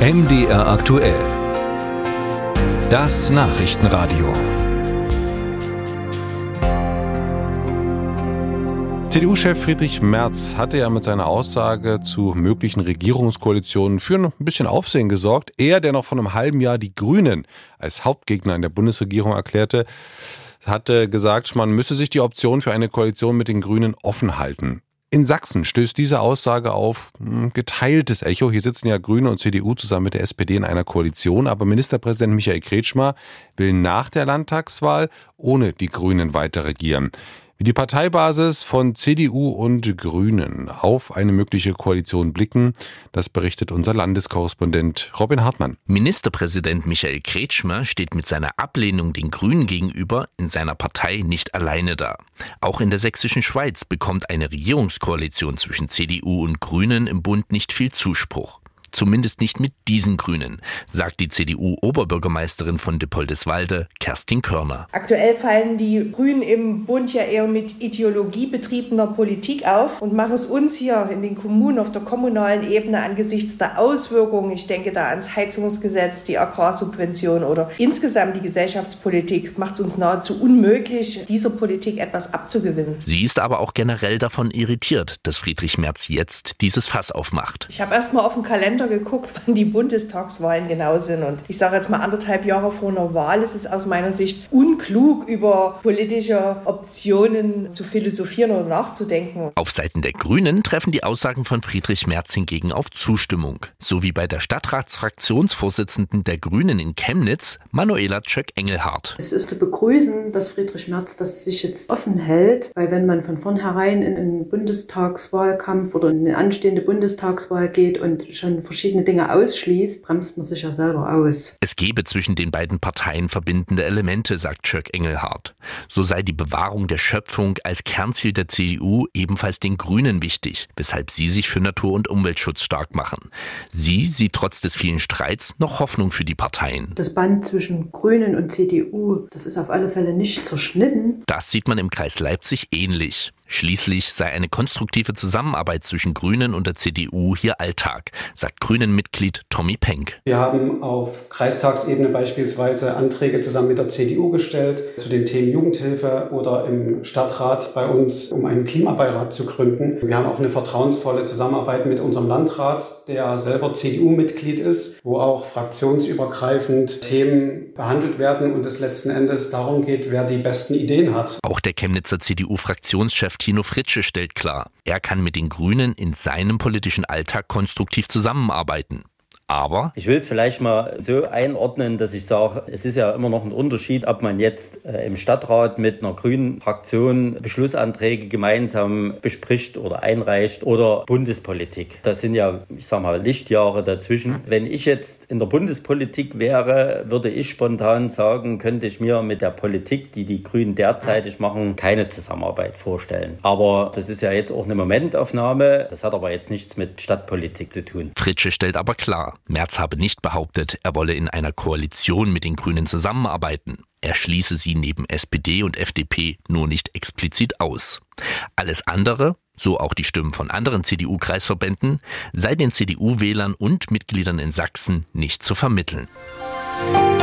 MDR aktuell. Das Nachrichtenradio. CDU-Chef Friedrich Merz hatte ja mit seiner Aussage zu möglichen Regierungskoalitionen für ein bisschen Aufsehen gesorgt. Er, der noch vor einem halben Jahr die Grünen als Hauptgegner in der Bundesregierung erklärte, hatte gesagt, man müsse sich die Option für eine Koalition mit den Grünen offen halten. In Sachsen stößt diese Aussage auf hm, geteiltes Echo. Hier sitzen ja Grüne und CDU zusammen mit der SPD in einer Koalition, aber Ministerpräsident Michael Kretschmer will nach der Landtagswahl ohne die Grünen weiter regieren. Wie die Parteibasis von CDU und Grünen auf eine mögliche Koalition blicken, das berichtet unser Landeskorrespondent Robin Hartmann. Ministerpräsident Michael Kretschmer steht mit seiner Ablehnung den Grünen gegenüber in seiner Partei nicht alleine da. Auch in der sächsischen Schweiz bekommt eine Regierungskoalition zwischen CDU und Grünen im Bund nicht viel Zuspruch. Zumindest nicht mit diesen Grünen, sagt die CDU-Oberbürgermeisterin von Dippoldeswalde, Kerstin Körner. Aktuell fallen die Grünen im Bund ja eher mit ideologiebetriebener Politik auf und machen es uns hier in den Kommunen auf der kommunalen Ebene angesichts der Auswirkungen, ich denke da ans Heizungsgesetz, die Agrarsubvention oder insgesamt die Gesellschaftspolitik, macht es uns nahezu unmöglich, dieser Politik etwas abzugewinnen. Sie ist aber auch generell davon irritiert, dass Friedrich Merz jetzt dieses Fass aufmacht. Ich habe erst mal auf den Kalender Kalender geguckt, wann die Bundestagswahlen genau sind. Und ich sage jetzt mal anderthalb Jahre vor einer Wahl ist es aus meiner Sicht unklug, über politische Optionen zu philosophieren oder nachzudenken. Auf Seiten der Grünen treffen die Aussagen von Friedrich Merz hingegen auf Zustimmung. So wie bei der Stadtratsfraktionsvorsitzenden der Grünen in Chemnitz, Manuela Tschöck-Engelhardt. Es ist zu begrüßen, dass Friedrich Merz das sich jetzt offen hält, weil wenn man von vornherein in einen Bundestagswahlkampf oder in eine anstehende Bundestagswahl geht und schon verschiedene Dinge ausschließt, bremst man sich ja selber aus. Es gebe zwischen den beiden Parteien verbindende Elemente, sagt Schöck Engelhardt. So sei die Bewahrung der Schöpfung als Kernziel der CDU ebenfalls den Grünen wichtig, weshalb sie sich für Natur- und Umweltschutz stark machen. Sie sieht trotz des vielen Streits noch Hoffnung für die Parteien. Das Band zwischen Grünen und CDU, das ist auf alle Fälle nicht zerschnitten. Das sieht man im Kreis Leipzig ähnlich. Schließlich sei eine konstruktive Zusammenarbeit zwischen Grünen und der CDU hier Alltag, sagt Grünen-Mitglied Tommy Penk. Wir haben auf Kreistagsebene beispielsweise Anträge zusammen mit der CDU gestellt zu den Themen Jugendhilfe oder im Stadtrat bei uns, um einen Klimabeirat zu gründen. Wir haben auch eine vertrauensvolle Zusammenarbeit mit unserem Landrat, der selber CDU-Mitglied ist, wo auch fraktionsübergreifend Themen behandelt werden und es letzten Endes darum geht, wer die besten Ideen hat. Auch der Chemnitzer CDU-Fraktionschef Tino Fritsche stellt klar, er kann mit den Grünen in seinem politischen Alltag konstruktiv zusammenarbeiten. Aber ich will es vielleicht mal so einordnen, dass ich sage, es ist ja immer noch ein Unterschied, ob man jetzt äh, im Stadtrat mit einer grünen Fraktion Beschlussanträge gemeinsam bespricht oder einreicht oder Bundespolitik. Das sind ja, ich sag mal, Lichtjahre dazwischen. Wenn ich jetzt in der Bundespolitik wäre, würde ich spontan sagen, könnte ich mir mit der Politik, die die Grünen derzeitig machen, keine Zusammenarbeit vorstellen. Aber das ist ja jetzt auch eine Momentaufnahme. Das hat aber jetzt nichts mit Stadtpolitik zu tun. Fritsche stellt aber klar, Merz habe nicht behauptet, er wolle in einer Koalition mit den Grünen zusammenarbeiten. Er schließe sie neben SPD und FDP nur nicht explizit aus. Alles andere, so auch die Stimmen von anderen CDU-Kreisverbänden, sei den CDU-Wählern und Mitgliedern in Sachsen nicht zu vermitteln. Musik